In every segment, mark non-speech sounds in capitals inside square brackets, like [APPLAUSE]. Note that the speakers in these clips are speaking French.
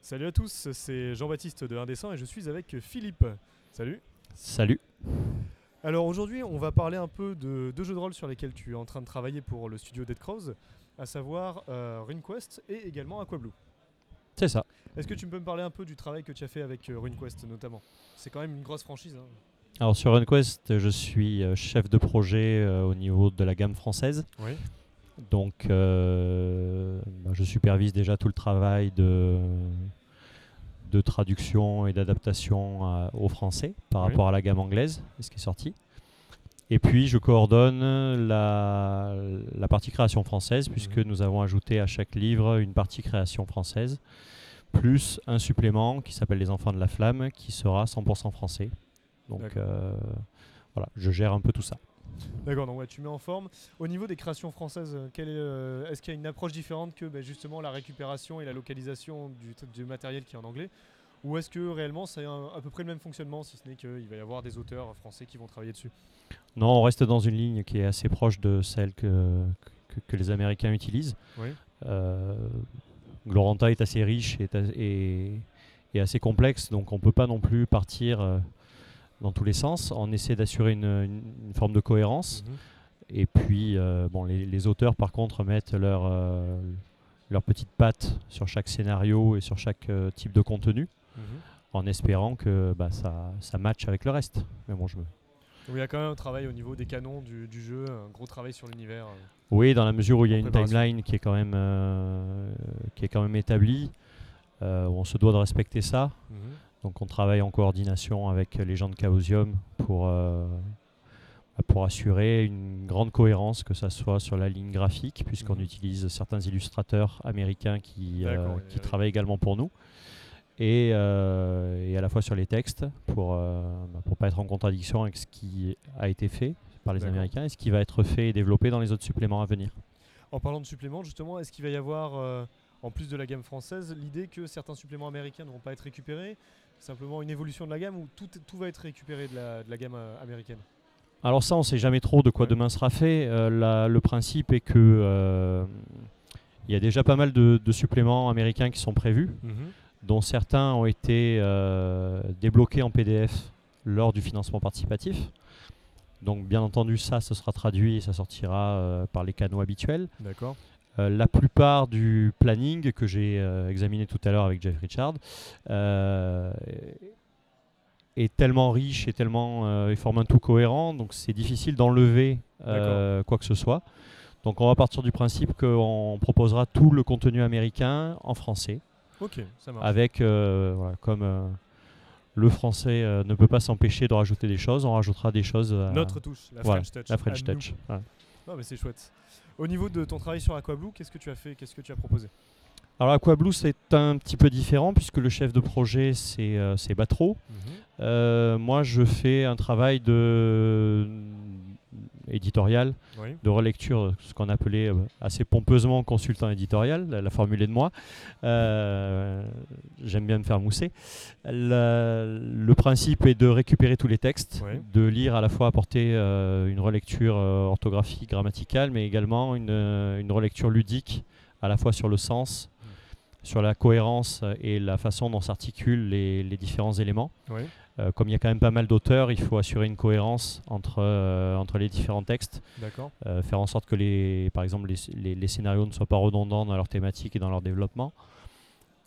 Salut à tous, c'est Jean-Baptiste de Indécent et je suis avec Philippe. Salut. Salut. Alors aujourd'hui, on va parler un peu de deux jeux de rôle sur lesquels tu es en train de travailler pour le studio Dead Crows, à savoir euh, RuneQuest et également Aquablue. C'est ça. Est-ce que tu peux me parler un peu du travail que tu as fait avec euh, RuneQuest notamment? C'est quand même une grosse franchise. hein. Alors sur RunQuest, je suis euh, chef de projet euh, au niveau de la gamme française. Oui. Donc euh, bah, je supervise déjà tout le travail de, de traduction et d'adaptation au français par Oui. rapport à la gamme anglaise, ce qui est sorti. Et puis je coordonne la, la partie création française, puisque Mhm. nous avons ajouté à chaque livre une partie création française, plus un supplément qui s'appelle Les Enfants de la Flamme, qui sera 100% français. Donc euh, voilà, je gère un peu tout ça. D'accord, donc ouais, tu mets en forme. Au niveau des créations françaises, euh, quelle est, euh, est-ce qu'il y a une approche différente que bah, justement la récupération et la localisation du, du matériel qui est en anglais? Ou est-ce que réellement c'est à peu près le même fonctionnement, si ce n'est qu'il va y avoir des auteurs français qui vont travailler dessus? Non, on reste dans une ligne qui est assez proche de celle que, que, que les Américains utilisent. Oui. Euh, Gloranta est assez riche et, est- et- et assez complexe, donc on ne peut pas non plus partir euh, dans tous les sens. On essaie d'assurer une, une- une forme de cohérence. Et puis, euh, bon, les, les auteurs, par contre, mettent leur, leur petite patte sur chaque scénario et sur chaque type de contenu, Mhm. en espérant que bah, ça, ça matche avec le reste. Mais bon, je me, il y a quand même un travail au niveau des canons du, du jeu, un gros travail sur l'univers. euh. Oui, dans la mesure où il y a une timeline qui est quand même, euh, qui est quand même établie, euh, où on se doit de respecter ça. Donc on travaille en coordination avec les gens de Chaosium pour, euh, bah, pour assurer une grande cohérence, que ce soit sur la ligne graphique, puisqu'on Mhm. utilise certains illustrateurs américains qui, qui travaillent également pour nous. Et, euh, et à la fois sur les textes, pour ne pas être en contradiction avec ce qui a été fait par les. Américains et ce qui va être fait et développé dans les autres suppléments à venir. En parlant de suppléments, justement, est-ce qu'il va y avoir, euh, en plus de la gamme française, l'idée que certains suppléments américains ne vont pas être récupérés? Simplement une évolution de la gamme ou tout, tout va être récupéré de la, de la gamme euh, américaine? Alors ça, on ne sait jamais trop de quoi demain sera fait. Euh, la- le principe est que euh, il y a déjà pas mal de, de suppléments américains qui sont prévus, dont certains ont été euh, débloqués en PDF lors du financement participatif. Donc bien entendu, ça, ce sera traduit et ça sortira euh, par les canaux habituels. D'accord. Euh, la plupart du planning que j'ai examiné tout à l'heure avec Jeff Richard est tellement riche et tellement il forme un tout cohérent, donc c'est difficile d'enlever quoi que ce soit. Donc on va partir du principe qu'on proposera tout le contenu américain en français, Ok, ça marche. avec euh, voilà, comme euh, le français euh, ne peut pas s'empêcher de rajouter des choses, on rajoutera des choses. à- Notre touche, la voilà, French Touch. la French à nous. Touch. voilà. Non, mais c'est chouette. Au niveau de ton travail sur Aquablue, qu'est-ce que tu as fait Qu'est-ce que tu as proposé? Alors Aquablue c'est un petit peu différent puisque le chef de projet c'est euh, Batro. Euh, moi je fais un travail de éditorial, Oui. de relecture, ce qu'on appelait euh, assez pompeusement consultant éditorial, la, la formule est de moi. Euh, J'aime bien me faire mousser. La- le principe est de récupérer tous les textes, de lire à la fois apporter euh, une relecture orthographique, grammaticale, mais également une, une relecture ludique, à la fois sur le sens, sur la cohérence et la façon dont s'articulent les, les différents éléments. Oui. Euh, comme il y a quand même pas mal d'auteurs, il faut assurer une cohérence entre, euh, entre les différents textes, euh, faire en sorte que les, par exemple les, les- les scénarios ne soient pas redondants dans leur thématique et dans leur développement.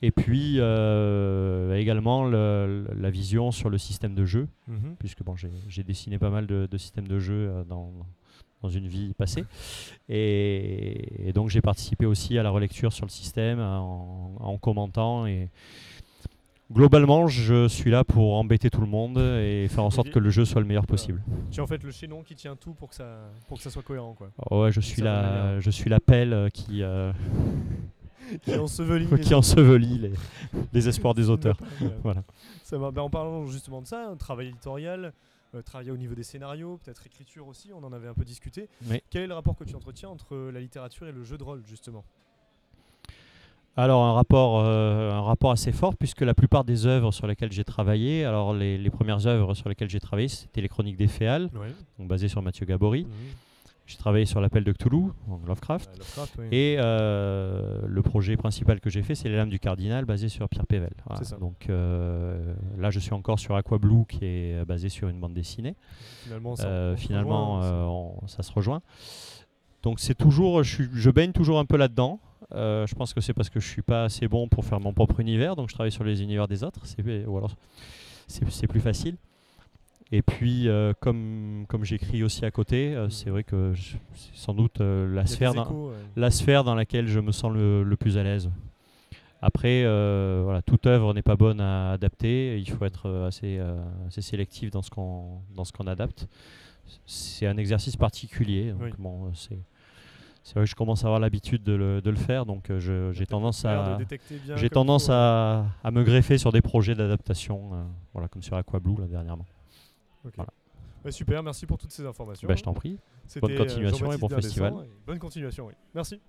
Et puis euh, également le- la vision sur le système de jeu, Mhm. puisque bon, j'ai j'ai dessiné pas mal de, de systèmes de jeu euh, dans, dans une vie passée. Et, et donc j'ai participé aussi à la relecture sur le système en, en commentant. Et globalement, je suis là pour embêter tout le monde et faire en sorte que le jeu soit le meilleur possible. Tu es en fait le chaînon qui tient tout pour que ça, pour que ça soit cohérent. Quoi. Oh ouais, je suis la, je suis la pelle euh, qui, euh, [LAUGHS] qui ensevelit [LAUGHS] qui ensevelit les, les [LAUGHS] espoirs des auteurs. Voilà. Ça va. Bah, en parlant justement de ça, un travail éditorial, travailler au niveau des scénarios, peut-être écriture aussi, on en avait un peu discuté. Oui. Quel est le rapport que tu entretiens entre la littérature et le jeu de rôle justement? Alors un rapport, euh, un rapport assez fort puisque la plupart des œuvres sur lesquelles j'ai travaillé, alors les, les premières œuvres sur lesquelles j'ai travaillé, c'était les Chroniques des Féales, donc basées sur Mathieu Gabory. Mhm. J'ai travaillé sur l'appel de Cthulhu, donc Lovecraft. Lovecraft, oui. Et euh, le projet principal que j'ai fait, c'est Les Lames du Cardinal, basé sur Pierre Pével. Voilà. Donc euh, là, je suis encore sur Aqua Blue, qui est euh, basé sur une bande dessinée. finalement, ça, on se finalement, rejoint, on- ça se rejoint. Donc c'est toujours, je, suis- je baigne toujours un peu là-dedans. Je pense que c'est parce que je suis pas assez bon pour faire mon propre univers, donc je travaille sur les univers des autres. C'est ou alors c'est c'est plus facile. Et puis euh, comme comme j'écris aussi à côté, euh, c'est vrai que c'est sans doute euh, la sphère dans, échos, ouais. la sphère dans laquelle je me sens le, le plus à l'aise. Après, voilà, toute œuvre n'est pas bonne à adapter. Il faut être assez, assez sélectif dans ce qu'on adapte. C'est un exercice particulier. Donc Oui. bon, c'est c'est vrai que je commence à avoir l'habitude de le, de le faire, donc j'ai tendance à j'ai tendance me greffer sur des projets d'adaptation, euh, voilà, comme sur Aqua Blue là, dernièrement. Bah, super, merci pour toutes ces informations. Bah, je t'en prie. Bonne euh, continuation et bon festival. Et bonne continuation, oui. Merci.